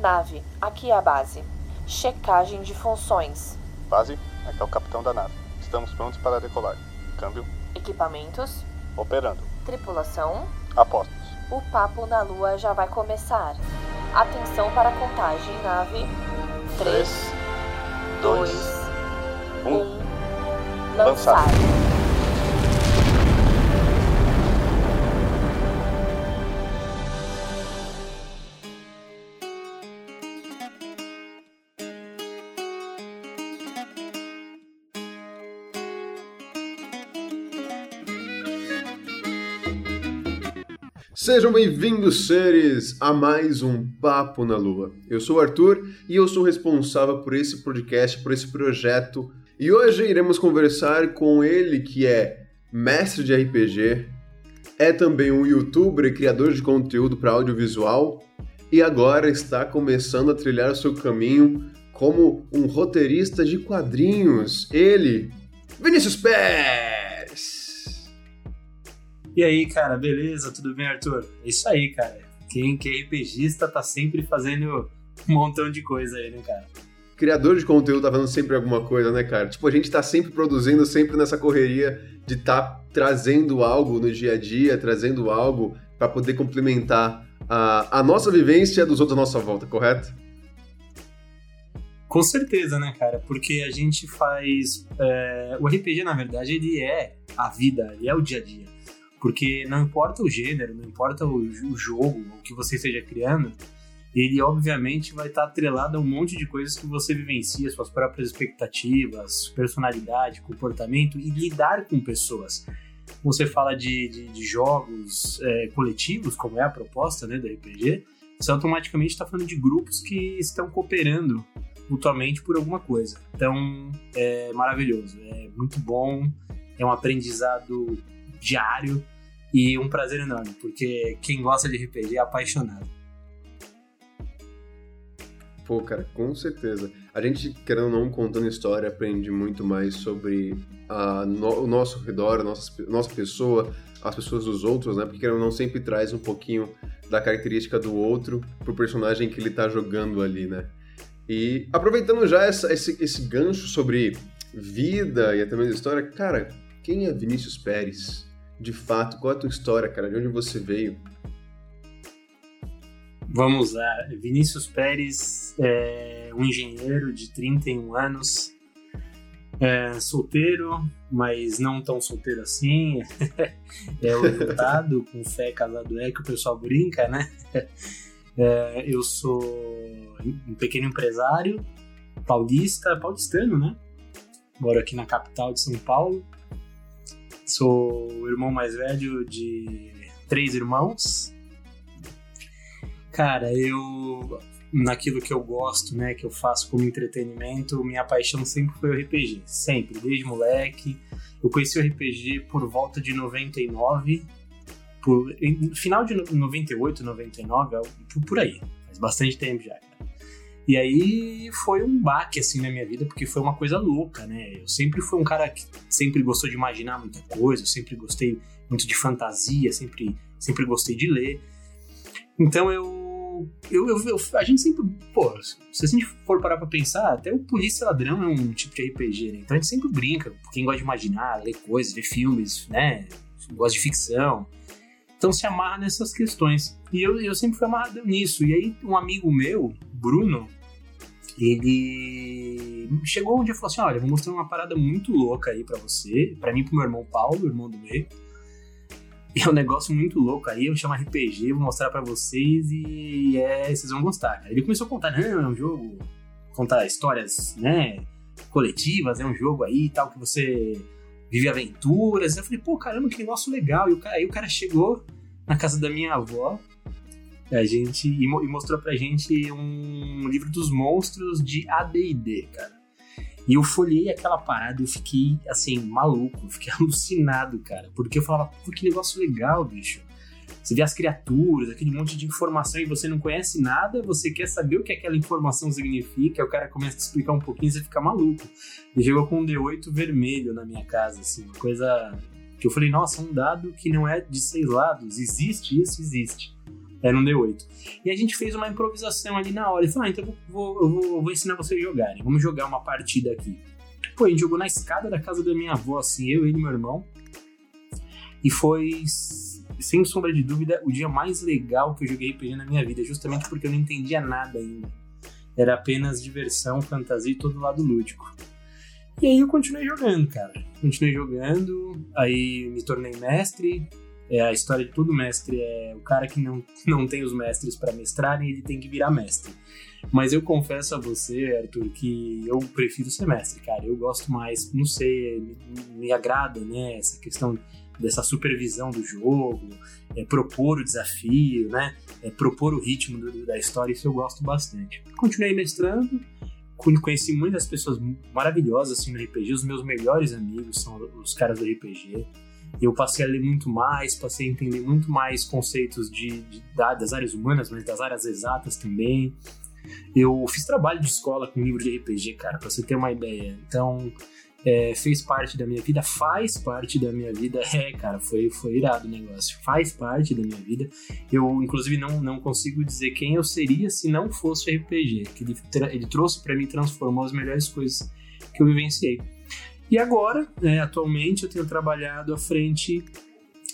Nave, aqui é a base. Checagem de funções. Base, aqui é o capitão da nave. Estamos prontos para decolar. Câmbio. Equipamentos. Operando. Tripulação. Apostos. O papo na lua já vai começar. Atenção para a contagem, nave. 3, 2, 1. Lançar. Sejam bem-vindos, seres, a mais um Papo na Lua. Eu sou o Arthur e eu sou responsável por esse podcast, por esse projeto. E hoje iremos conversar com ele, que é mestre de RPG, é também um youtuber e criador de conteúdo para audiovisual e agora está começando a trilhar o seu caminho como um roteirista de quadrinhos. Ele, Vinícius Pérez! E aí, cara, beleza? Tudo bem, Arthur? É isso aí, cara. Quem, quem é RPGista tá sempre fazendo um montão de coisa aí, né, cara? Criador de conteúdo tá fazendo sempre alguma coisa, né, cara? Tipo, a gente tá sempre produzindo, sempre nessa correria de tá trazendo algo no dia a dia, trazendo algo para poder complementar a, a nossa vivência dos outros à nossa volta, correto? Com certeza, né, cara? Porque a gente faz. É... O RPG, na verdade, ele é a vida, ele é o dia a dia. Porque não importa o gênero, não importa o, o jogo, o que você esteja criando, ele obviamente vai estar atrelado a um monte de coisas que você vivencia, suas próprias expectativas, personalidade, comportamento e lidar com pessoas. Você fala de, de, de jogos é, coletivos, como é a proposta né, do RPG, você automaticamente está falando de grupos que estão cooperando mutuamente por alguma coisa. Então, é maravilhoso, é muito bom, é um aprendizado diário e um prazer enorme, porque quem gosta de RPG é apaixonado. Pô, cara, com certeza. A gente, querendo ou não, contando história, aprende muito mais sobre a, no, o nosso redor, a nossa, nossa pessoa, as pessoas dos outros, né? Porque, querendo ou não, sempre traz um pouquinho da característica do outro pro personagem que ele tá jogando ali, né? E aproveitando já essa, esse, esse gancho sobre vida e até mesmo história, cara, quem é Vinícius Pérez? De fato, qual é a tua história, cara? De onde você veio? Vamos lá. Vinícius Pérez é um engenheiro de 31 anos, é solteiro, mas não tão solteiro assim. é orientado, com fé, casado é, que o pessoal brinca, né? É, eu sou um pequeno empresário, paulista, paulistano, né? Moro aqui na capital de São Paulo. Sou o irmão mais velho de três irmãos. Cara, eu naquilo que eu gosto, né, que eu faço como entretenimento, minha paixão sempre foi o RPG, sempre, desde moleque. Eu conheci o RPG por volta de 99, por final de 98, 99, por, aí. Faz bastante tempo já. E aí foi um baque assim na minha vida, porque foi uma coisa louca, né? Eu sempre fui um cara que sempre gostou de imaginar muita coisa, eu sempre gostei muito de fantasia, sempre, sempre gostei de ler. Então eu, eu, eu, eu a gente sempre, pô, se a gente for parar pra pensar, até o Polícia Ladrão é um tipo de RPG, né? Então a gente sempre brinca, quem gosta de imaginar, ler coisas, ver filmes, né? Gosta de ficção. Então se amarra nessas questões. E eu, eu sempre fui amarrado nisso. E aí um amigo meu, Bruno, ele chegou um dia e falou assim: Olha, vou mostrar uma parada muito louca aí para você, para mim e pro meu irmão Paulo, irmão do meio. E é um negócio muito louco aí, eu chamo RPG, vou mostrar para vocês e é, vocês vão gostar. Ele começou a contar: Não, é um jogo, contar histórias, né, coletivas, é um jogo aí tal, que você vive aventuras. Eu falei: Pô, caramba, que negócio legal. E o cara, aí o cara chegou na casa da minha avó a gente e, mostrou pra gente um livro dos monstros de AD&D, cara. E eu folhei aquela parada e eu fiquei, assim, maluco, fiquei alucinado, cara. Porque eu falava, pô, que negócio legal, bicho. Você vê as criaturas, aquele monte de informação e você não conhece nada, você quer saber o que aquela informação significa, o cara começa a explicar um pouquinho e você fica maluco. E chegou com um D8 vermelho na minha casa, assim, uma coisa que eu falei, nossa, um dado que não é de seis lados, existe isso, existe. Era um D8. E a gente fez uma improvisação ali na hora. Ele falou, ah, então eu vou, eu vou, vou ensinar vocês a jogarem. Vamos jogar uma partida aqui. Pô, a gente jogou na escada da casa da minha avó, assim, eu, ele e meu irmão. E foi, sem sombra de dúvida, o dia mais legal que eu joguei RPG na minha vida, justamente porque eu não entendia nada ainda. Era apenas diversão, fantasia e todo lado lúdico. E aí eu continuei jogando, cara. Continuei jogando, aí me tornei mestre. É, a história de todo mestre é o cara que não, não tem os mestres para mestrarem, ele tem que virar mestre. Mas eu confesso a você, Arthur, que eu prefiro ser mestre, cara. Eu gosto mais, não sei, me, me agrada, né, essa questão dessa supervisão do jogo, é, propor o desafio, né, é, propor o ritmo do, da história, isso eu gosto bastante. Continuei mestrando, conheci muitas pessoas maravilhosas assim no RPG, os meus melhores amigos são os caras do RPG. Eu passei a ler muito mais, passei a entender muito mais conceitos de, de das áreas humanas, mas das áreas exatas também. Eu fiz trabalho de escola com livro de RPG, cara, pra você ter uma ideia. Então, é, fez parte da minha vida, faz parte da minha vida. É, cara, foi, foi irado o negócio. Faz parte da minha vida. Eu, inclusive, não, não consigo dizer quem eu seria se não fosse RPG. Que ele, ele trouxe para mim, transformou as melhores coisas que eu vivenciei. E agora, né, atualmente, eu tenho trabalhado à frente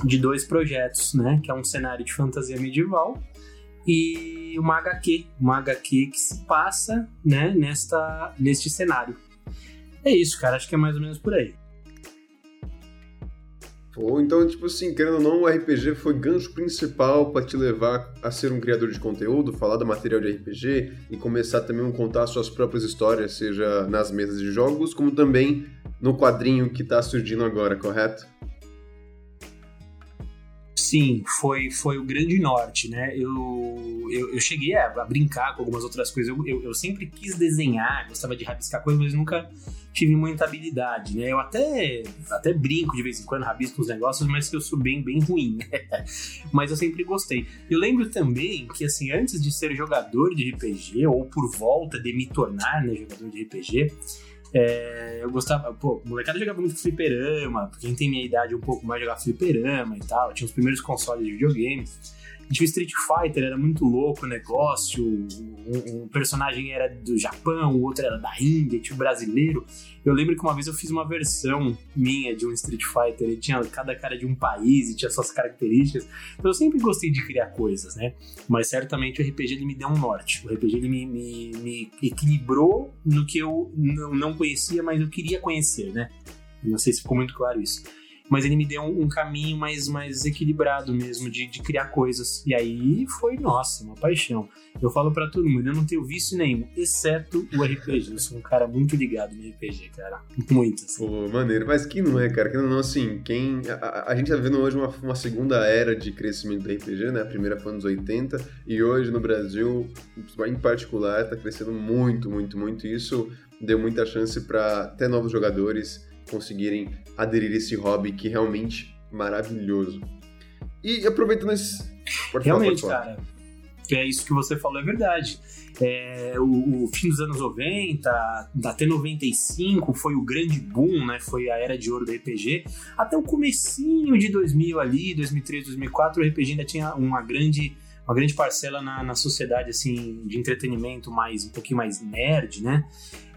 de dois projetos, né? Que é um cenário de fantasia medieval e uma HQ, uma HQ que se passa, né, nesta, neste cenário. É isso, cara. Acho que é mais ou menos por aí. Ou então, tipo assim, querendo ou não, o RPG foi gancho principal para te levar a ser um criador de conteúdo, falar do material de RPG e começar também a contar suas próprias histórias, seja nas mesas de jogos, como também no quadrinho que está surgindo agora, correto? Sim, foi, foi o grande norte, né? Eu, eu, eu cheguei a, a, brincar com algumas outras coisas. Eu, eu, eu, sempre quis desenhar, gostava de rabiscar coisas, mas nunca tive muita habilidade, né? Eu até, até brinco de vez em quando, rabisco os negócios, mas que eu sou bem, bem ruim, né? Mas eu sempre gostei. Eu lembro também que, assim, antes de ser jogador de RPG, ou por volta de me tornar né, jogador de RPG, é, eu gostava, pô, molecada jogava muito fliperama, quem tem minha idade um pouco mais jogava fliperama e tal, tinha os primeiros consoles de videogame tinha o Street Fighter, era muito louco o negócio. Um, um, personagem era do Japão, o outro era da Índia, tinha o brasileiro. Eu lembro que uma vez eu fiz uma versão minha de um Street Fighter e tinha cada cara de um país e tinha suas características. Então eu sempre gostei de criar coisas, né? Mas certamente o RPG ele me deu um norte. O RPG ele me, me, me equilibrou no que eu não, não conhecia, mas eu queria conhecer, né? Não sei se ficou muito claro isso mas ele me deu um, um caminho mais, mais equilibrado mesmo de, de, criar coisas. E aí foi, nossa, uma paixão. Eu falo para todo mundo, eu não tenho vício nenhum, exceto o RPG. Eu sou um cara muito ligado no RPG, cara. Muito, assim. Pô, maneiro. Mas que não é, cara? Que não, assim, quem... A, a, gente tá vendo hoje uma, uma segunda era de crescimento do RPG, né? A primeira foi nos 80, e hoje no Brasil, em particular, tá crescendo muito, muito, muito. E isso deu muita chance para até novos jogadores conseguirem aderir a esse hobby que é realmente maravilhoso. E aproveitando esse. Pode realmente, falar, cara. É isso que você falou, é verdade. É, o, o, fim dos anos 90, até 95 foi o grande boom, né? Foi a era de ouro do RPG. Até o comecinho de 2000 ali, 2003, 2004, o RPG ainda tinha uma grande uma grande parcela na, na sociedade assim de entretenimento mais um pouquinho mais nerd, né?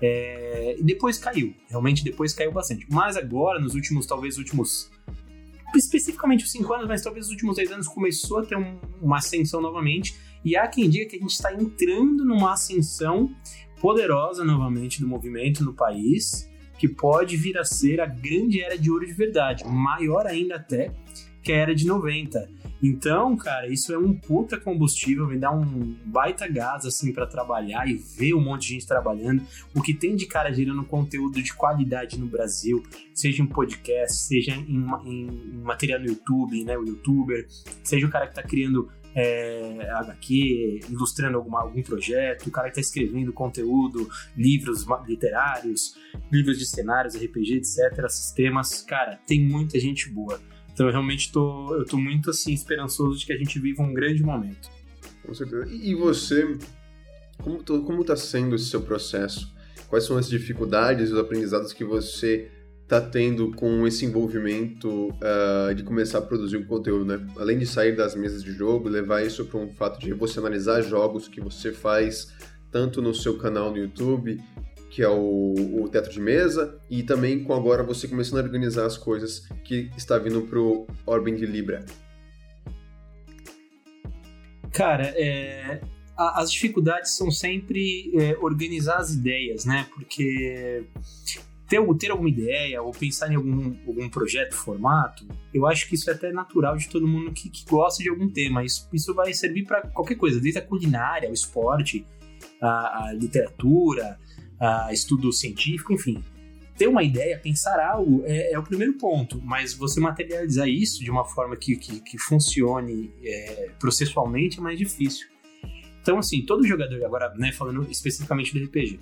É, e depois caiu, realmente depois caiu bastante. Mas agora, nos últimos, talvez últimos especificamente os 5 anos, mas talvez os últimos 10 anos começou a ter um, uma ascensão novamente. E há quem diga que a gente está entrando numa ascensão poderosa novamente do movimento no país, que pode vir a ser a grande era de ouro de verdade, maior ainda até que era de 90. Então, cara, isso é um puta combustível, me dá um baita gás assim para trabalhar e ver um monte de gente trabalhando. O que tem de cara gerando conteúdo de qualidade no Brasil, seja em podcast, seja em, em material no YouTube, né, o youtuber, seja o cara que tá criando é, HQ, ilustrando alguma, algum projeto, o cara que está escrevendo conteúdo, livros literários, livros de cenários, RPG, etc., sistemas, cara, tem muita gente boa. Então eu realmente tô, eu tô muito assim esperançoso de que a gente viva um grande momento. Com certeza. E você, como, como tá sendo esse seu processo? Quais são as dificuldades, os aprendizados que você tá tendo com esse envolvimento uh, de começar a produzir um conteúdo, né? Além de sair das mesas de jogo, levar isso para um fato de você analisar jogos que você faz tanto no seu canal no YouTube, que é o, o Teto de Mesa, e também com agora você começando a organizar as coisas que está vindo pro Orben de Libra. Cara, é, as dificuldades são sempre é, organizar as ideias, né? Porque ter, ter alguma ideia ou pensar em algum, algum projeto, formato, eu acho que isso é até natural de todo mundo que, que gosta de algum tema. Isso, isso vai servir para qualquer coisa, desde a culinária, o esporte, a, a literatura, estudo científico, enfim. Ter uma ideia, pensar algo é, é, o primeiro ponto, mas você materializar isso de uma forma que, que, que funcione é, processualmente é mais difícil. Então, assim, todo jogador, agora, né, falando especificamente do RPG,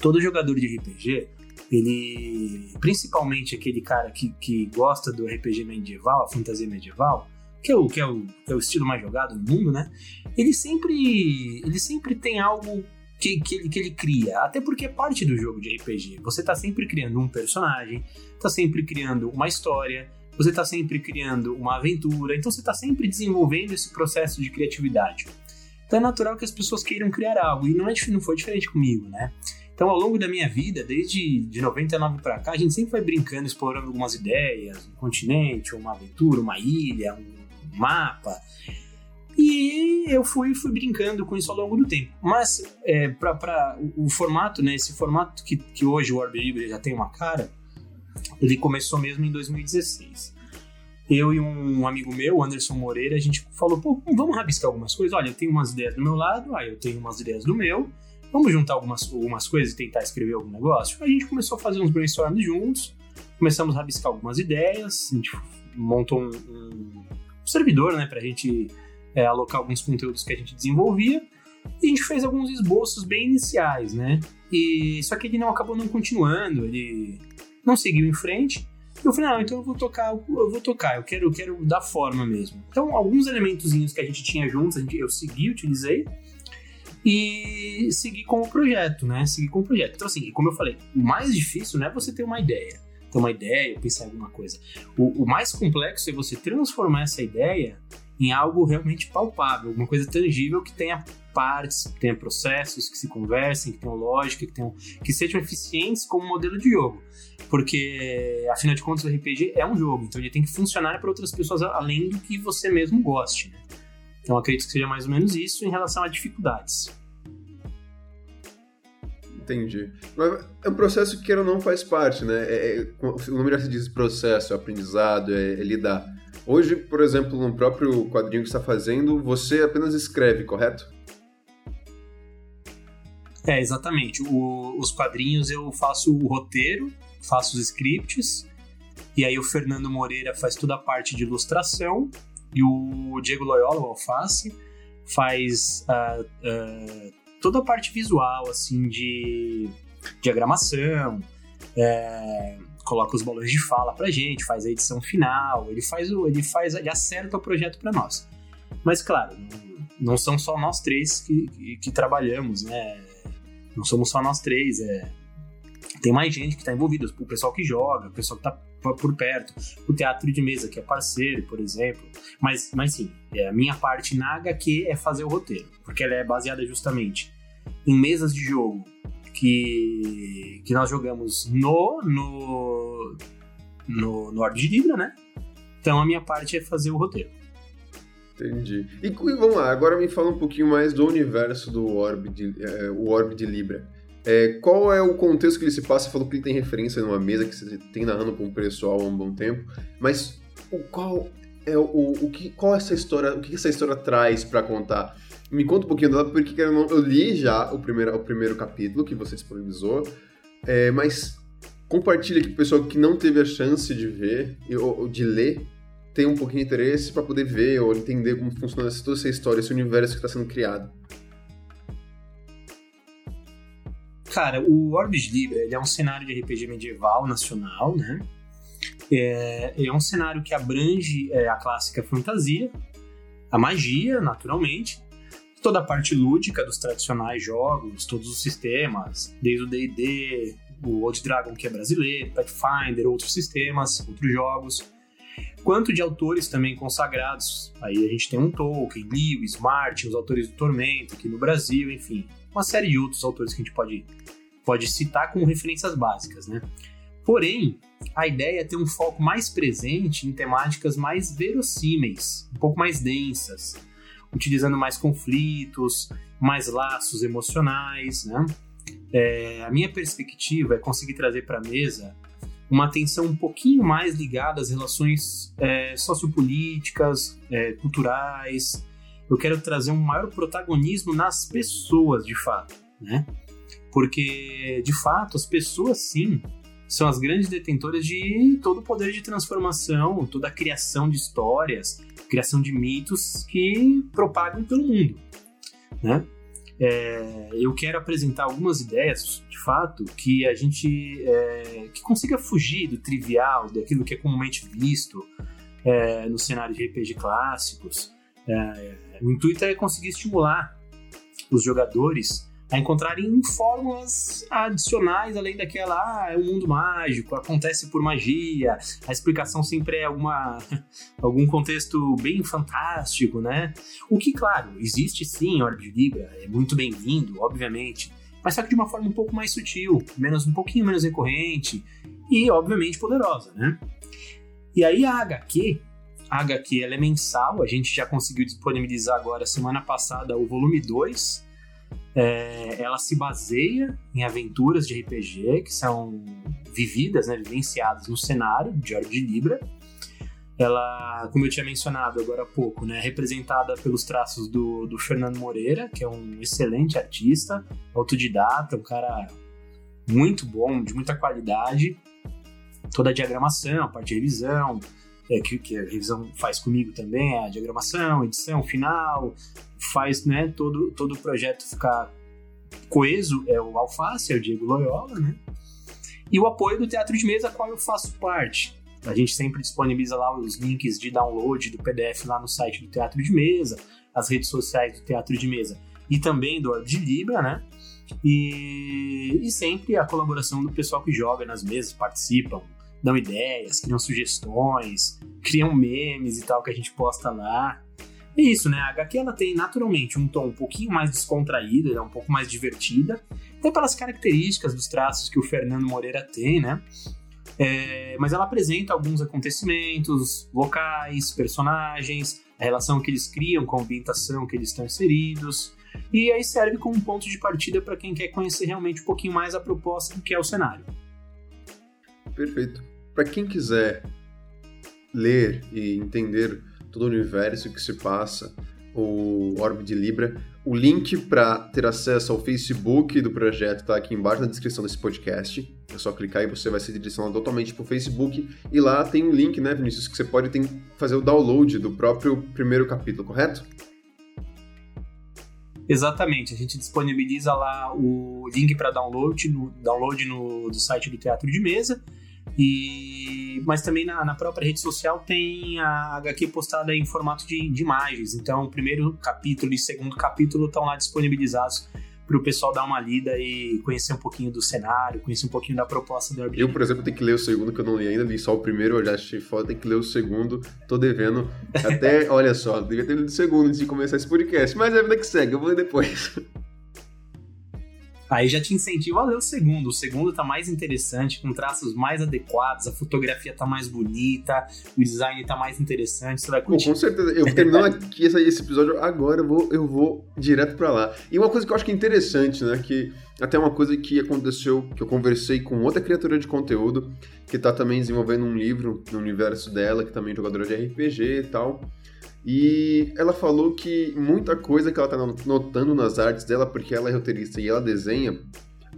todo jogador de RPG ele, principalmente aquele cara que, que gosta do RPG medieval, a fantasia medieval, que é, o, que, é o, que é o estilo mais jogado no mundo, né? Ele sempre, ele sempre tem algo que, que, ele, que ele cria, até porque é parte do jogo de RPG. Você tá sempre criando um personagem, tá sempre criando uma história, você tá sempre criando uma aventura, então você tá sempre desenvolvendo esse processo de criatividade. Então é natural que as pessoas queiram criar algo, e não, é, não foi diferente comigo, né? Então, ao longo da minha vida, desde de 99 para cá, a gente sempre vai brincando, explorando algumas ideias, um continente, uma aventura, uma ilha, um mapa. E eu fui, fui brincando com isso ao longo do tempo. Mas, é, para o, o, formato, né, esse formato que, que hoje o Orbe Libre já tem uma cara, ele começou mesmo em 2016 eu e um amigo meu, Anderson Moreira, a gente falou, pô, vamos rabiscar algumas coisas. Olha, eu tenho umas ideias do meu lado, aí eu tenho umas ideias do meu vamos juntar algumas, algumas coisas e tentar escrever algum negócio? A gente começou a fazer uns brainstorms juntos, começamos a rabiscar algumas ideias, a gente montou um, um servidor, né, pra gente é, alocar alguns conteúdos que a gente desenvolvia, e a gente fez alguns esboços bem iniciais, né, e só que ele não acabou não continuando, ele não seguiu em frente, e eu falei, não, então eu vou tocar, eu vou tocar, eu quero, eu quero dar forma mesmo. Então, alguns elementozinhos que a gente tinha juntos, gente, eu segui, utilizei, e seguir com o projeto, né? Seguir com o projeto. Então, assim, como eu falei, o mais difícil não é você ter uma ideia, ter uma ideia, pensar em alguma coisa. O, o mais complexo é você transformar essa ideia em algo realmente palpável, alguma coisa tangível que tenha partes, que tenha processos que se conversem, que tenham lógica, que, tenham, que sejam eficientes como modelo de jogo. Porque, afinal de contas, o RPG é um jogo, então ele tem que funcionar para outras pessoas além do que você mesmo goste, né? Então acredito que seja mais ou menos isso em relação a dificuldades. Entendi. Mas é um processo que queira não faz parte, né? É, é, o nome já se diz processo, aprendizado, é, é lidar. Hoje, por exemplo, no próprio quadrinho que está fazendo, você apenas escreve, correto? É, exatamente. O, os quadrinhos eu faço o roteiro, faço os scripts, e aí o Fernando Moreira faz toda a parte de ilustração, e o Diego Loyola, o Alface, faz uh, uh, toda a parte visual, assim, de diagramação, é, coloca os balões de fala pra gente, faz a edição final, ele faz o, ele faz, ele acerta o projeto para nós. Mas claro, não, são só nós três que, que, que, trabalhamos, né? Não somos só nós três, é, tem mais gente que está envolvida, o pessoal que joga, o pessoal que está por perto, o teatro de mesa, que é parceiro, por exemplo. Mas, mas sim, é a minha parte na HQ é fazer o roteiro, porque ela é baseada justamente em mesas de jogo que, que nós jogamos no, no, no, no de Libra, né? Então a minha parte é fazer o roteiro. Entendi. E, vamos lá, agora me fala um pouquinho mais do universo do Orbe de, é, o Orbe de Libra. É, qual é o contexto que ele se passa? Você falou que ele tem referência numa mesa que você tem narrando para um pessoal há um bom tempo, mas o qual é o, o que qual essa história, o que essa história traz para contar? Me conta um pouquinho dela, porque eu, não, eu li já o primeiro, o primeiro capítulo que você disponibilizou, é, mas compartilha aqui o pessoal que não teve a chance de ver ou de ler, tem um pouquinho de interesse para poder ver ou entender como funciona toda essa história, esse universo que está sendo criado. Cara, o Orbis Libra é um cenário de RPG medieval nacional, né? É, é um cenário que abrange é, a clássica fantasia, a magia, naturalmente, toda a parte lúdica dos tradicionais jogos, todos os sistemas, desde o D&D, o Old Dragon, que é brasileiro, Pathfinder, outros sistemas, outros jogos, quanto de autores também consagrados. Aí a gente tem um Tolkien, Lewis, Martin, os autores do Tormento aqui no Brasil, enfim, uma série de outros autores que a gente pode, pode citar como referências básicas, né? Porém, a ideia é ter um foco mais presente em temáticas mais verossímeis, um pouco mais densas, utilizando mais conflitos, mais laços emocionais, né? É, a minha perspectiva é conseguir trazer para a mesa uma atenção um pouquinho mais ligada às relações é, sociopolíticas, é, culturais. Eu quero trazer um maior protagonismo nas pessoas, de fato, né? Porque, de fato, as pessoas, sim, são as grandes detentoras de todo o poder de transformação, toda a criação de histórias, criação de mitos que propagam pelo mundo, né? É, eu quero apresentar algumas ideias, de fato, que a gente é, que consiga fugir do trivial, daquilo que é comumente visto é, no cenário de RPG clássicos. É, o intuito é conseguir estimular os jogadores a encontrarem fórmulas adicionais além daquela, ah, é um mundo mágico, acontece por magia, a explicação sempre é alguma, algum contexto bem fantástico, né? O que, claro, existe sim Orbe de Libra, é muito bem-vindo, obviamente, mas só que de uma forma um pouco mais sutil, menos um pouquinho menos recorrente e, obviamente, poderosa, né? E aí a HQ, a HQ ela é mensal, a gente já conseguiu disponibilizar agora semana passada o volume 2, é, ela se baseia em aventuras de RPG que são vividas, né, vivenciadas no cenário de Hora de Libra. Ela, como eu tinha mencionado agora há pouco, né, é representada pelos traços do, do Fernando Moreira, que é um excelente artista, autodidata, um cara muito bom, de muita qualidade. Toda a diagramação, a parte de revisão, é, que, que, a revisão faz comigo também, a diagramação, edição, final, faz né, todo, todo o projeto ficar coeso é o Alface, é o Diego Loyola, né? E o apoio do Teatro de Mesa, qual eu faço parte. A gente sempre disponibiliza lá os links de download do PDF lá no site do Teatro de Mesa, as redes sociais do Teatro de Mesa e também do Orbe de Libra, né? E, e sempre a colaboração do pessoal que joga nas mesas, participam, dão ideias, criam sugestões, criam memes e tal que a gente posta lá. É isso, né? A HQ ela tem naturalmente um tom um pouquinho mais descontraído, ela é um pouco mais divertida, até pelas características dos traços que o Fernando Moreira tem, né? É, mas ela apresenta alguns acontecimentos locais, personagens, a relação que eles criam com a ambientação que eles estão inseridos, e aí serve como um ponto de partida para quem quer conhecer realmente um pouquinho mais a proposta do que é o cenário. Perfeito. Para quem quiser ler e entender todo o universo que se passa, o Orbe de Libra. O link para ter acesso ao Facebook do projeto está aqui embaixo na descrição desse podcast. É só clicar e você vai ser direcionado totalmente para o Facebook. E lá tem um link, né, Vinícius, que você pode fazer o download do próprio primeiro capítulo, correto? Exatamente, a gente disponibiliza lá o link para download no, download no do site do Teatro de Mesa e, mas também na, na, própria rede social tem a HQ postada em formato de, de imagens. Então, o primeiro capítulo e segundo capítulo estão lá disponibilizados para o pessoal dar uma lida e conhecer um pouquinho do cenário, conhecer um pouquinho da proposta do Airbnb. Eu, por exemplo, tenho que ler o segundo, que eu não li ainda, li só o primeiro, eu já achei foda, tem que ler o segundo, tô devendo. Até, olha só, devia ter lido o segundo antes de começar esse podcast, mas é a vida que segue, eu vou ler depois. Aí já te incentiva a ler o segundo. O segundo tá mais interessante, com traços mais adequados, a fotografia tá mais bonita, o design tá mais interessante, você vai curtir. Pô, com certeza. Eu terminando aqui esse episódio agora, eu vou, eu vou direto para lá. E uma coisa que eu acho que é interessante, né, que até uma coisa que aconteceu, que eu conversei com outra criatura de conteúdo, que tá também desenvolvendo um livro no universo dela, que também é jogadora de RPG e tal. E ela falou que muita coisa que ela tá notando nas artes dela, porque ela é roteirista e ela desenha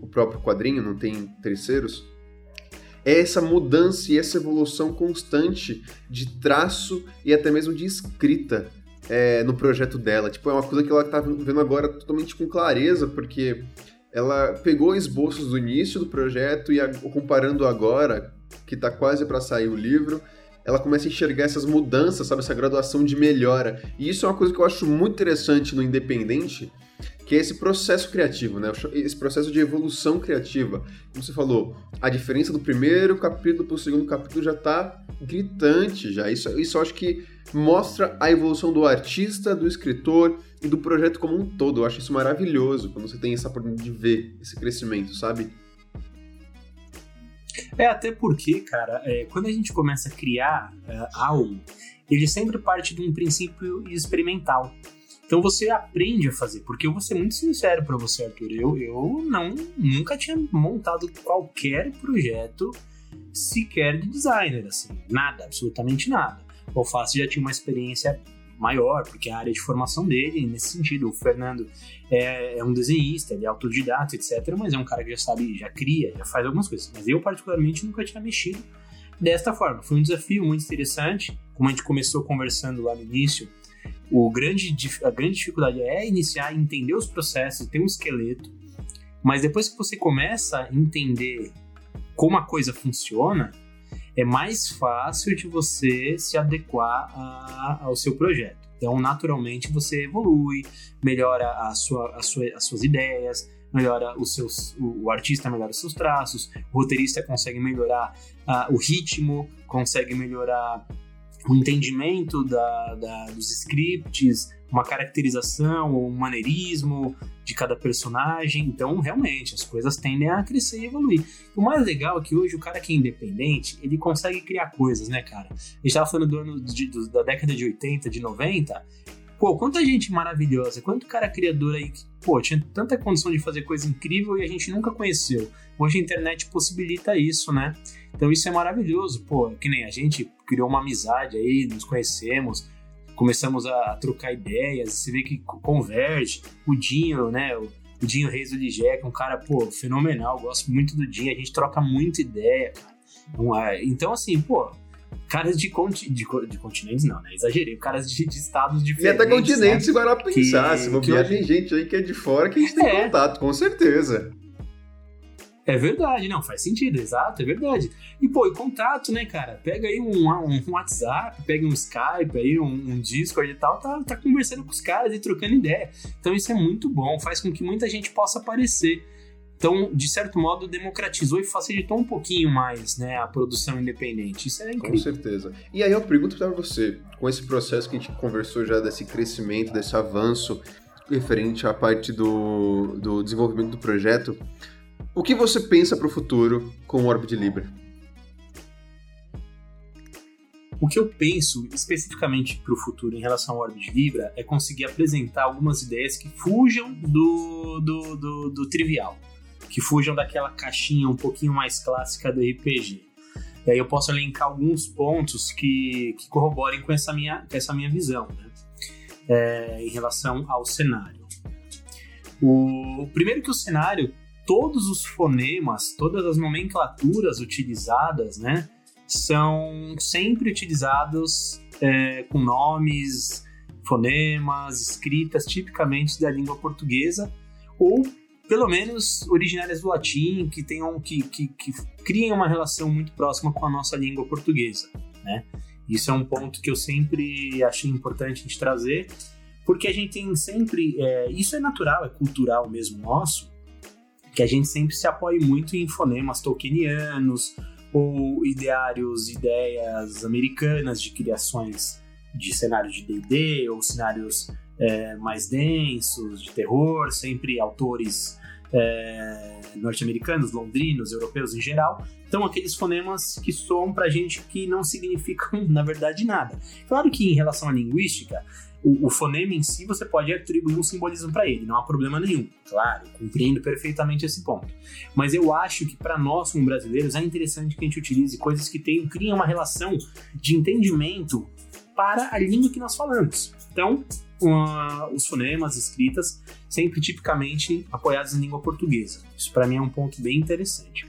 o próprio quadrinho, não tem terceiros, é essa mudança e essa evolução constante de traço e até mesmo de escrita é, no projeto dela. Tipo, é uma coisa que ela tá vendo agora totalmente com clareza, porque ela pegou esboços do início do projeto e comparando agora, que tá quase para sair o livro, ela começa a enxergar essas mudanças, sabe? Essa graduação de melhora. E isso é uma coisa que eu acho muito interessante no Independente, que é esse processo criativo, né? Esse processo de evolução criativa. Como você falou, a diferença do primeiro capítulo para o segundo capítulo já está gritante já. Isso, isso eu acho que mostra a evolução do artista, do escritor e do projeto como um todo. Eu acho isso maravilhoso quando você tem essa oportunidade de ver esse crescimento, sabe? É, até porque, cara, é, quando a gente começa a criar é, algo, ele sempre parte de um princípio experimental. Então você aprende a fazer, porque eu vou ser muito sincero para você, Arthur, eu, eu não nunca tinha montado qualquer projeto sequer de designer, assim, nada, absolutamente nada. O Alface já tinha uma experiência maior, porque é a área de formação dele, nesse sentido, o Fernando é, é, um desenhista, ele é autodidata, etc., mas é um cara que já sabe, já cria, já faz algumas coisas. Mas eu, particularmente, nunca tinha mexido desta forma. Foi um desafio muito interessante, como a gente começou conversando lá no início, o grande, a grande dificuldade é iniciar, entender os processos, ter um esqueleto, mas depois que você começa a entender como a coisa funciona, é mais fácil de você se adequar a, ao seu projeto. Então, naturalmente, você evolui, melhora a sua, a sua, as suas ideias, melhora os seus, o, o, artista melhora os seus traços, o roteirista consegue melhorar o ritmo, consegue melhorar o entendimento da, da, dos scripts, uma caracterização ou um maneirismo de cada personagem. Então, realmente, as coisas tendem a crescer e evoluir. O mais legal é que hoje o cara que é independente, ele consegue criar coisas, né, cara? A gente tava falando do ano de, do, da década de 80, de 90. Pô, quanta gente maravilhosa, quanto cara criador aí que, pô, tinha tanta condição de fazer coisa incrível e a gente nunca conheceu. Hoje a internet possibilita isso, né? Então isso é maravilhoso, pô, que nem a gente criou uma amizade aí, nos conhecemos, começamos a, trocar ideias, você vê que converge. O Dinho, né? O, o Dinho Reis do Ligé, que é um cara, pô, fenomenal, gosto muito do Dinho, a gente troca muita ideia, cara. Então, é, então assim, pô, caras de, conti de, de, continentes, não, né? Exagerei, caras de, de estados diferentes. E até continentes, né? agora pensar, que, se bobear, tem gente aí que é de fora que a gente tem é. contato, com certeza. É verdade, não, faz sentido, exato, é verdade. E, pô, e contato, né, cara? Pega aí um, um, um WhatsApp, pega um Skype, aí um, um, Discord e tal, tá, tá conversando com os caras e trocando ideia. Então isso é muito bom, faz com que muita gente possa aparecer. Então, de certo modo, democratizou e facilitou um pouquinho mais, né, a produção independente. Isso é incrível. Com certeza. E aí eu pergunto para você, com esse processo que a gente conversou já desse crescimento, desse avanço referente à parte do, do desenvolvimento do projeto, o que você pensa para o futuro com o Orbit Libra? O que eu penso especificamente para o futuro em relação ao Orbit Libra é conseguir apresentar algumas ideias que fujam do, do, do, do trivial, que fujam daquela caixinha um pouquinho mais clássica do RPG. E aí eu posso elencar alguns pontos que, que corroborem com essa minha, essa minha visão né? é, em relação ao cenário. O, primeiro que o cenário todos os fonemas, todas as nomenclaturas utilizadas, né, são sempre utilizados é, com nomes, fonemas, escritas tipicamente da língua portuguesa, ou pelo menos originárias do latim, que tenham que, que, que criem uma relação muito próxima com a nossa língua portuguesa, né? Isso é um ponto que eu sempre achei importante a gente trazer, porque a gente tem sempre. É, isso é natural, é cultural mesmo nosso, que a gente sempre se apoia muito em fonemas tolkienianos ou ideários, ideias americanas de criações de cenários de D&D ou cenários é, mais densos, de terror, sempre autores é, norte-americanos, londrinos, europeus em geral. Então, aqueles fonemas que soam pra gente que não significam, na verdade, nada. Claro que em relação à linguística, o, o, fonema em si você pode atribuir um simbolismo para ele, não há problema nenhum. Claro, compreendo perfeitamente esse ponto. Mas eu acho que para nós, como brasileiros, é interessante que a gente utilize coisas que tenham, criem uma relação de entendimento para a língua que nós falamos. Então, uh, os fonemas escritas sempre tipicamente apoiados em língua portuguesa. Isso para mim é um ponto bem interessante.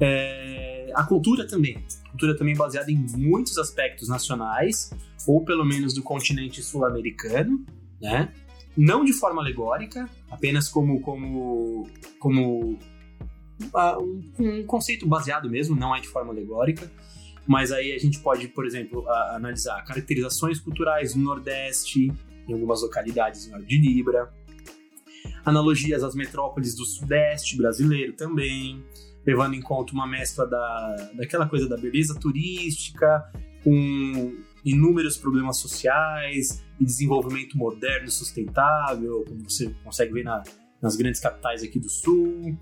É, a cultura também. Cultura também baseada em muitos aspectos nacionais, ou pelo menos do continente sul-americano, né? Não de forma alegórica, apenas como, como, como uh, um, um, conceito baseado mesmo, não é de forma alegórica. Mas aí a gente pode, por exemplo, analisar caracterizações culturais no Nordeste, em algumas localidades em hora de Libra. analogias às metrópoles do sudeste brasileiro também, levando em conta uma mescla da, daquela coisa da beleza turística com inúmeros problemas sociais e desenvolvimento moderno e sustentável, como você consegue ver na, nas grandes capitais aqui do Sul.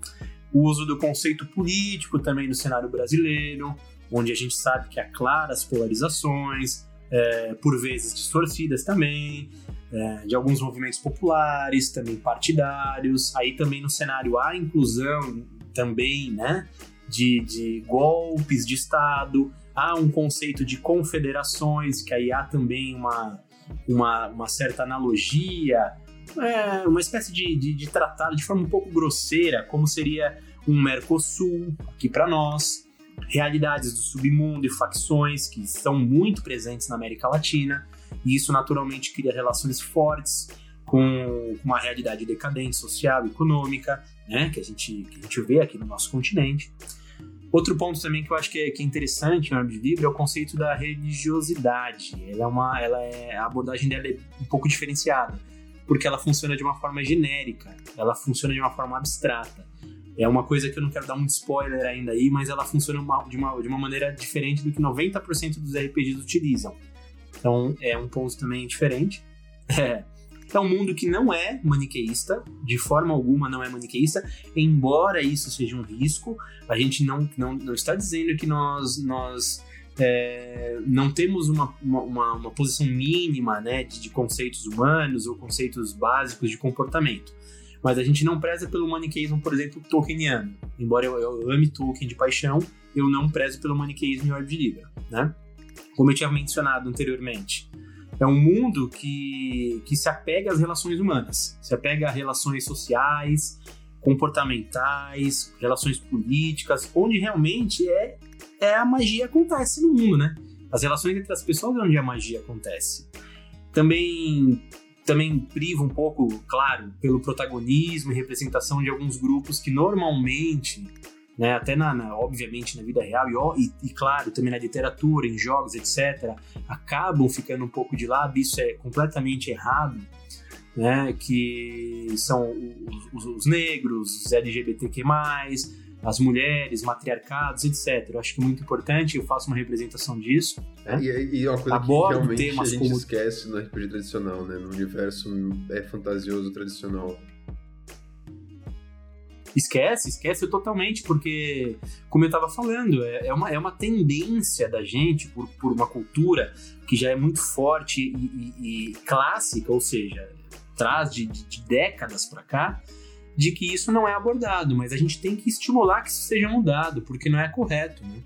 O uso do conceito político também no cenário brasileiro, onde a gente sabe que há claras polarizações, é, por vezes distorcidas também, é, de alguns movimentos populares, também partidários. Aí também no cenário há inclusão também, né, de, de golpes de Estado, há um conceito de confederações, que aí há também uma, uma, uma certa analogia, é, uma espécie de, de, de tratado de forma um pouco grosseira, como seria um Mercosul aqui para nós, realidades do submundo e facções que são muito presentes na América Latina, e isso naturalmente cria relações fortes com uma realidade decadente social econômica, né, que, a gente, que a gente vê aqui no nosso continente. Outro ponto também que eu acho que é, que é interessante no de livro é o conceito da religiosidade. Ela é uma, ela é, a abordagem dela é um pouco diferenciada, porque ela funciona de uma forma genérica, ela funciona de uma forma abstrata. É uma coisa que eu não quero dar muito spoiler ainda aí, mas ela funciona de, uma, de uma maneira diferente do que 90% dos RPGs utilizam. Então é um ponto também diferente. É, é um mundo que não é maniqueísta, de forma alguma não é maniqueísta, embora isso seja um risco. A gente não, não, não está dizendo que nós, nós é, não temos uma, uma, uma, posição mínima né, de, de conceitos humanos ou conceitos básicos de comportamento. Mas a gente não preza pelo maniqueísmo, por exemplo, tolkieniano. Embora eu, eu ame Tolkien de paixão, eu não prezo pelo maniqueísmo em Orbe de Libra, né? Como eu tinha mencionado anteriormente. É um mundo que, que se apega às relações humanas, se apega a relações sociais, comportamentais, relações políticas, onde realmente é, é a magia acontece no mundo, né? As relações entre as pessoas é onde a magia acontece. Também também priva um pouco, claro, pelo protagonismo e representação de alguns grupos que normalmente né? Até na, na, obviamente na vida real e, e, claro também na literatura, em jogos, etc. Acabam ficando um pouco de lado. Isso é completamente errado, né? Que são os, os negros, os LGBTQ+, as mulheres, matriarcados, etc. Eu acho que é muito importante, eu faço uma representação disso. Né? E, e é uma coisa Abordo que realmente a gente como... esquece no RPG tradicional, né? No universo é fantasioso tradicional esquece, esquece totalmente, porque, como eu estava falando, é, é, uma, é uma tendência da gente, por, por uma cultura que já é muito forte e, e, e clássica, ou seja, traz de, de, de décadas para cá, de que isso não é abordado, mas a gente tem que estimular que isso seja mudado, porque não é correto, né?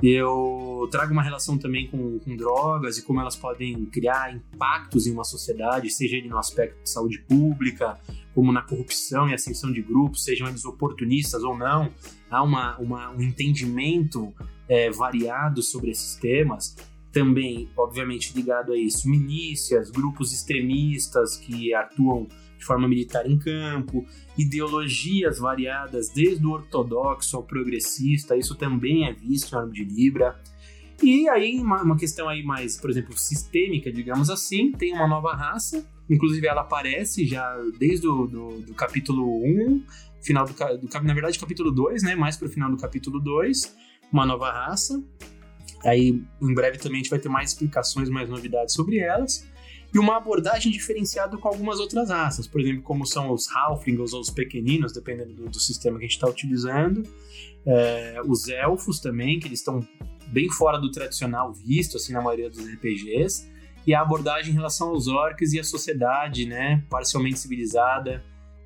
Eu trago uma relação também com, com, drogas e como elas podem criar impactos em uma sociedade, seja ele no aspecto de saúde pública, como na corrupção e ascensão de grupos, sejam eles oportunistas ou não. Há uma, uma um entendimento é, variado sobre esses temas. Também, obviamente, ligado a isso, milícias, grupos extremistas que atuam de forma militar em campo, ideologias variadas, desde o ortodoxo ao progressista, isso também é visto no Arma de Libra. E aí, uma, questão aí mais, por exemplo, sistêmica, digamos assim, tem uma nova raça, inclusive ela aparece já desde o do, do capítulo 1, final do, do, na verdade, capítulo 2, né, mais pro final do capítulo 2, uma nova raça. Aí, em breve também a gente vai ter mais explicações, mais novidades sobre elas e uma abordagem diferenciada com algumas outras raças, por exemplo, como são os Halflings ou os pequeninos, dependendo do, do sistema que a gente está utilizando, é, os elfos também, que eles estão bem fora do tradicional visto, assim, na maioria dos RPGs, e a abordagem em relação aos orcs e a sociedade, né, parcialmente civilizada,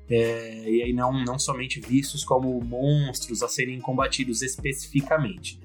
é, e aí não, não somente vistos como monstros a serem combatidos especificamente.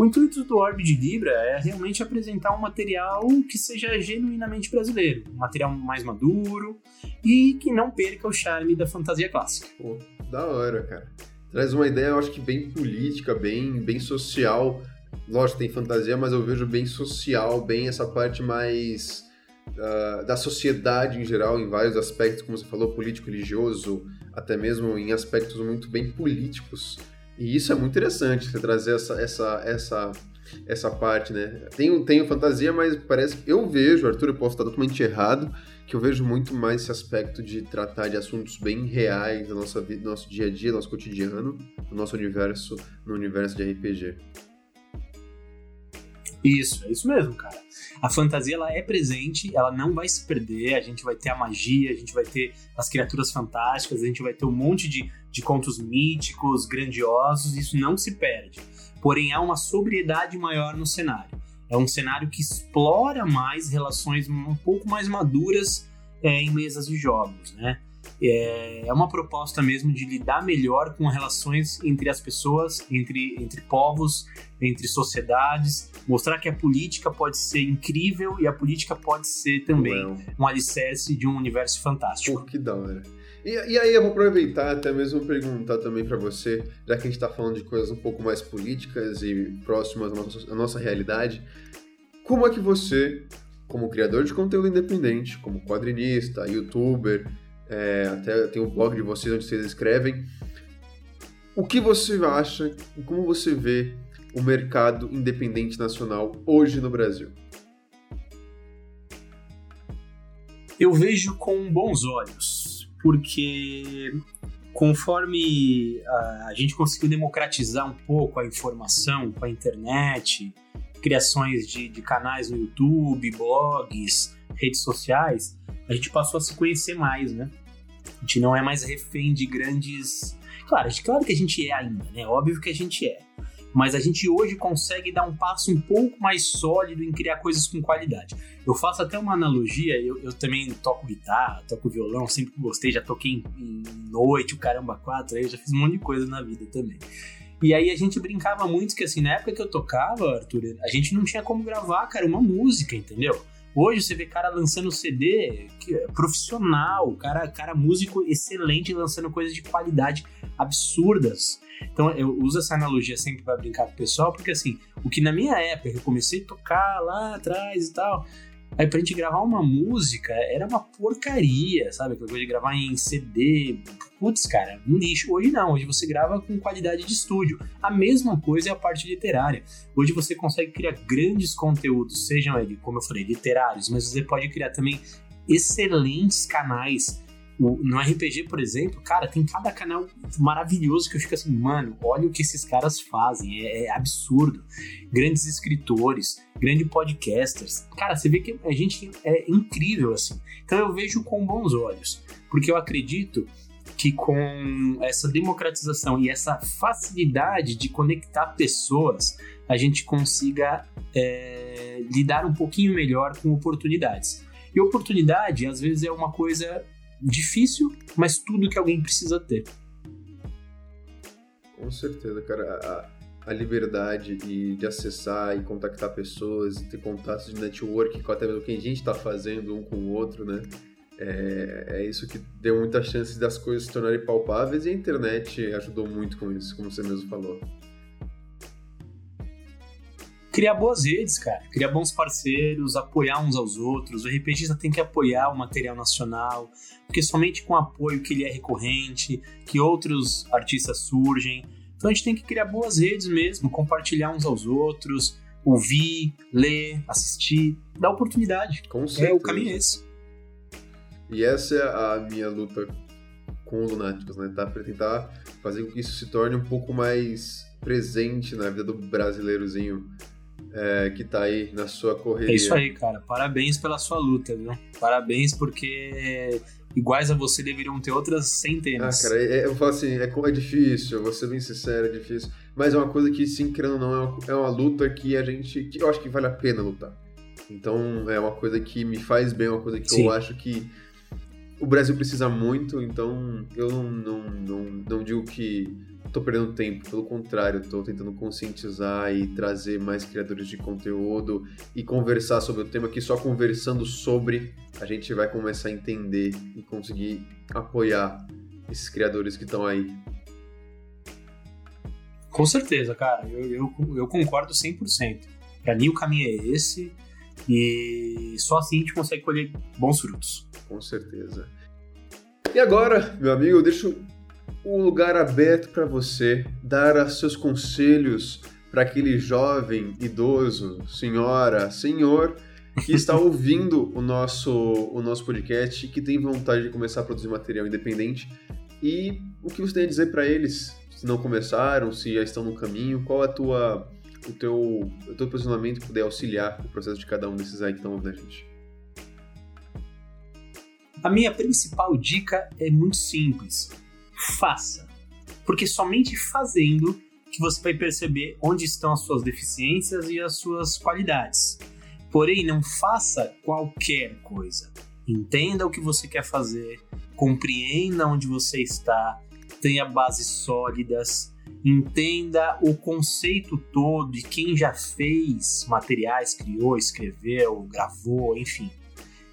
O intuito do Orb de Libra é realmente apresentar um material que seja genuinamente brasileiro, um material mais maduro e que não perca o charme da fantasia clássica. Pô, da hora, cara. Traz uma ideia, eu acho que bem política, bem, bem social. Lógico, tem fantasia, mas eu vejo bem social, bem essa parte mais uh, da sociedade em geral, em vários aspectos, como você falou, político, religioso, até mesmo em aspectos muito bem políticos. E isso é muito interessante, você trazer essa, essa, essa, essa parte, né? Tenho, tenho fantasia, mas parece. Eu vejo, Arthur, eu posso estar totalmente errado, que eu vejo muito mais esse aspecto de tratar de assuntos bem reais da nossa vida, nosso dia a dia, nosso cotidiano, do nosso universo, no universo de RPG. Isso, é isso mesmo, cara. A fantasia ela é presente, ela não vai se perder. A gente vai ter a magia, a gente vai ter as criaturas fantásticas, a gente vai ter um monte de, de contos míticos, grandiosos, isso não se perde. Porém, há uma sobriedade maior no cenário. É um cenário que explora mais relações um pouco mais maduras é, em mesas de jogos, né? É, é uma proposta mesmo de lidar melhor com relações entre as pessoas, entre, entre povos, entre sociedades, mostrar que a política pode ser incrível e a política pode ser também Well. um alicerce de um universo fantástico. Pô, que da hora. E, e, aí eu vou aproveitar até mesmo perguntar também para você, já que a gente está falando de coisas um pouco mais políticas e próximas à nossa, à nossa realidade, como é que você, como criador de conteúdo independente, como quadrinista, youtuber, é, até tem um blog de vocês onde vocês escrevem. O que você acha e como você vê o mercado independente nacional hoje no Brasil? Eu vejo com bons olhos, porque conforme a gente conseguiu democratizar um pouco a informação com a internet, criações de, de canais no YouTube, blogs, redes sociais, a gente passou a se conhecer mais, né? A gente não é mais refém de grandes. Claro, claro que a gente é ainda, né? Óbvio que a gente é. Mas a gente hoje consegue dar um passo um pouco mais sólido em criar coisas com qualidade. Eu faço até uma analogia, eu, eu também toco guitarra, toco violão, sempre gostei, já toquei em, em noite, o caramba, quatro, aí eu já fiz um monte de coisa na vida também. E aí a gente brincava muito que assim, na época que eu tocava, Arthur, a gente não tinha como gravar, cara, uma música, entendeu? Hoje você vê cara lançando CD que é profissional, cara, cara músico excelente lançando coisas de qualidade absurdas. Então eu uso essa analogia sempre para brincar com o pessoal, porque assim, o que na minha época eu comecei a tocar lá atrás e tal, Aí pra gente gravar uma música era uma porcaria, sabe? Aquela coisa de gravar em CD. Putz, cara, um lixo. Hoje não, hoje você grava com qualidade de estúdio. A mesma coisa é a parte literária. Hoje você consegue criar grandes conteúdos, sejam como eu falei, literários, mas você pode criar também excelentes canais no RPG, por exemplo, cara, tem cada canal maravilhoso que eu fico assim, mano, olha o que esses caras fazem, é, é absurdo. Grandes escritores, grandes podcasters. Cara, você vê que a gente é incrível assim. Então eu vejo com bons olhos, porque eu acredito que com essa democratização e essa facilidade de conectar pessoas, a gente consiga é, lidar um pouquinho melhor com oportunidades. E oportunidade, às vezes, é uma coisa difícil, mas tudo que alguém precisa ter. Com certeza, cara. A, a liberdade de acessar e contactar pessoas, e ter contatos de network com até mesmo o que a gente está fazendo um com o outro, né? É, é, isso que deu muitas chances das coisas se tornarem palpáveis e a internet ajudou muito com isso, como você mesmo falou criar boas redes, cara. Criar bons parceiros, apoiar uns aos outros. O RPGista tem que apoiar o material nacional, porque somente com apoio que ele é recorrente, que outros artistas surgem. Então a gente tem que criar boas redes mesmo, compartilhar uns aos outros, ouvir, ler, assistir, dar oportunidade. Com certeza. É, o caminho é esse. E essa é a minha luta com os Lunáticos, né? Tá? Pra tentar fazer com que isso se torne um pouco mais presente na vida do brasileirozinho é, que tá aí na sua correria. É isso aí, cara. Parabéns pela sua luta, viu? Parabéns porque iguais a você deveriam ter outras centenas. Ah, cara, é, eu falo assim, é, é difícil, eu vou ser bem sincero, é difícil. Mas é uma coisa que, sim, querendo ou não, é uma, é uma luta que a gente. Que eu acho que vale a pena lutar. Então é uma coisa que me faz bem, é uma coisa que sim. eu acho que o Brasil precisa muito, então eu não, não, não, não digo que tô perdendo tempo, pelo contrário, tô tentando conscientizar e trazer mais criadores de conteúdo e conversar sobre o tema que só conversando sobre a gente vai começar a entender e conseguir apoiar esses criadores que estão aí. Com certeza, cara, eu, eu, eu concordo 100%. Para mim o caminho é esse e só assim a gente consegue colher bons frutos. Com certeza. E agora, meu amigo, eu deixo um lugar aberto para você dar seus conselhos para aquele jovem, idoso, senhora, senhor que está ouvindo o nosso, o nosso podcast, que tem vontade de começar a produzir material independente. E o que você tem a dizer para eles? Se não começaram, se já estão no caminho, qual é a tua, o, teu, o teu posicionamento que puder auxiliar o processo de cada um desses aí que estão ouvindo a gente? A minha principal dica é muito simples. Faça. Porque somente fazendo que você vai perceber onde estão as suas deficiências e as suas qualidades. Porém, não faça qualquer coisa. Entenda o que você quer fazer, compreenda onde você está, tenha bases sólidas, entenda o conceito todo de quem já fez materiais, criou, escreveu, gravou, enfim,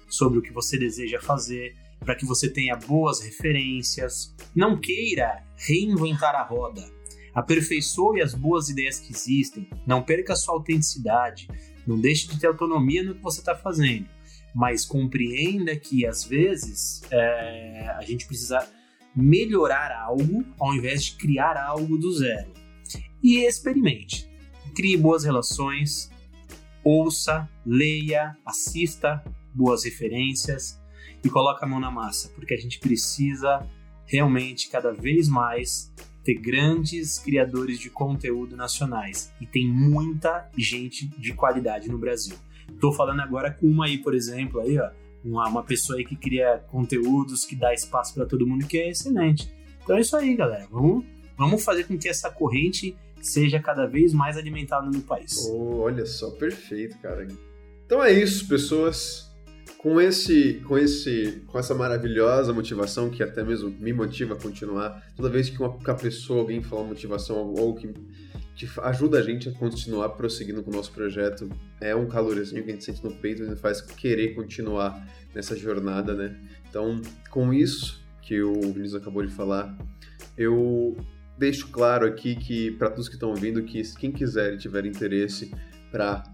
sobre o que você deseja fazer, para que você tenha boas referências. Não queira reinventar a roda. Aperfeiçoe as boas ideias que existem, não perca a sua autenticidade, não deixe de ter autonomia no que você está fazendo, mas compreenda que às vezes é, a gente precisa melhorar algo ao invés de criar algo do zero. E experimente. Crie boas relações, ouça, leia, assista boas referências e coloque a mão na massa, porque a gente precisa realmente cada vez mais ter grandes criadores de conteúdo nacionais e tem muita gente de qualidade no Brasil. Estou falando agora com uma aí, por exemplo, aí, ó, uma, uma pessoa aí que cria conteúdos, que dá espaço para todo mundo, que é excelente. Então é isso aí, galera. Vamos, vamos fazer com que essa corrente seja cada vez mais alimentada no país. Oh, olha só, perfeito, cara. Então é isso, pessoas com esse, com esse, com essa maravilhosa motivação que até mesmo me motiva a continuar. Toda vez que uma, uma pessoa, alguém fala motivação ou que, que ajuda a gente a continuar prosseguindo com o nosso projeto, é um calorzinho que a gente sente no peito e faz querer continuar nessa jornada, né? Então, com isso que o Vinícius acabou de falar, eu deixo claro aqui que para todos que estão ouvindo que quem quiser e tiver interesse para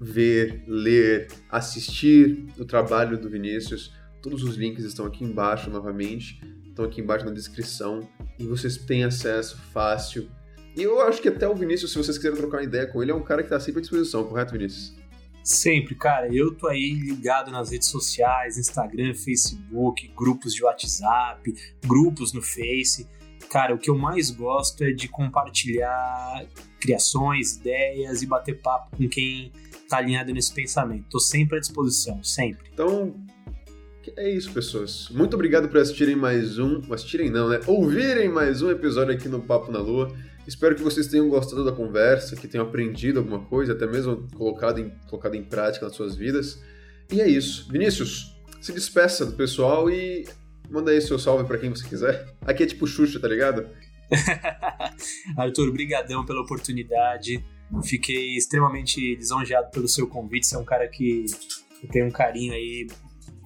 ver, ler, assistir o trabalho do Vinícius. Todos os links estão aqui embaixo novamente, estão aqui embaixo na descrição e vocês têm acesso fácil. E eu acho que até o Vinícius, se vocês quiserem trocar uma ideia com ele, é um cara que está sempre à disposição, correto, Vinícius? Sempre, cara. Eu tô aí ligado nas redes sociais, Instagram, Facebook, grupos de WhatsApp, grupos no Face. Cara, o que eu mais gosto é de compartilhar criações, ideias e bater papo com quem tá alinhado nesse pensamento. Tô sempre à disposição, sempre. Então, é isso, pessoas. Muito obrigado por assistirem mais um. Assistirem não, né? Ouvirem mais um episódio aqui no Papo na Lua. Espero que vocês tenham gostado da conversa, que tenham aprendido alguma coisa, até mesmo colocado em, colocado em prática nas suas vidas. E é isso. Vinícius, se despeça do pessoal e manda aí seu salve para quem você quiser. Aqui é tipo Xuxa, tá ligado? Arthur, brigadão pela oportunidade. Fiquei extremamente lisonjeado pelo seu convite. Você é um cara que eu tenho um carinho aí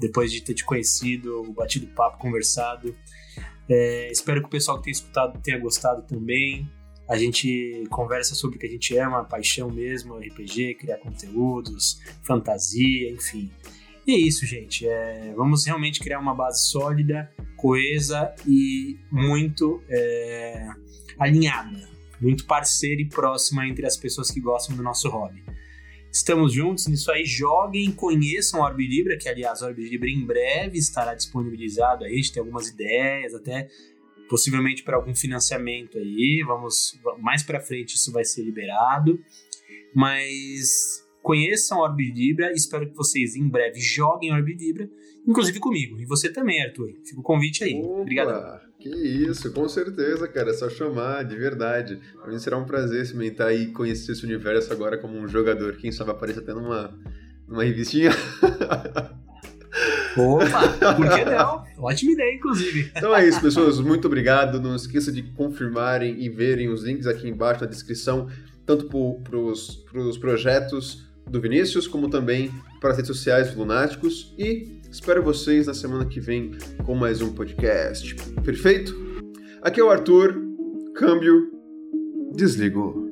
depois de ter te conhecido, batido papo, conversado. É, espero que o pessoal que tem escutado tenha gostado também. A gente conversa sobre o que a gente ama, paixão mesmo, RPG, criar conteúdos, fantasia, enfim. E é isso, gente. É, vamos realmente criar uma base sólida, coesa e muito é, alinhada muito parceira e próxima entre as pessoas que gostam do nosso hobby. Estamos juntos nisso aí. Joguem, conheçam o Orbe Libra, que aliás o Orbe Libra em breve estará disponibilizado aí. A gente tem algumas ideias, até possivelmente para algum financiamento aí. Vamos mais para frente isso vai ser liberado. Mas conheçam Orbe Libra. Espero que vocês em breve joguem Orbe Libra, inclusive comigo. E você também, Arthur. Fica o convite aí. Obrigado. Que isso, com certeza, cara. É só chamar, de verdade. Pra mim será um prazer experimentar e conhecer esse universo agora como um jogador. Quem sabe aparecer até numa, numa revistinha. Opa, por que não? Ótima ideia, inclusive. Então é isso, pessoas. Muito obrigado. Não esqueça de confirmarem e verem os links aqui embaixo na descrição, tanto para os projetos do Vinícius, como também para as redes sociais do Lunáticos. E espero vocês na semana que vem com mais um podcast. Perfeito? Aqui é o Arthur. Câmbio. Desligo.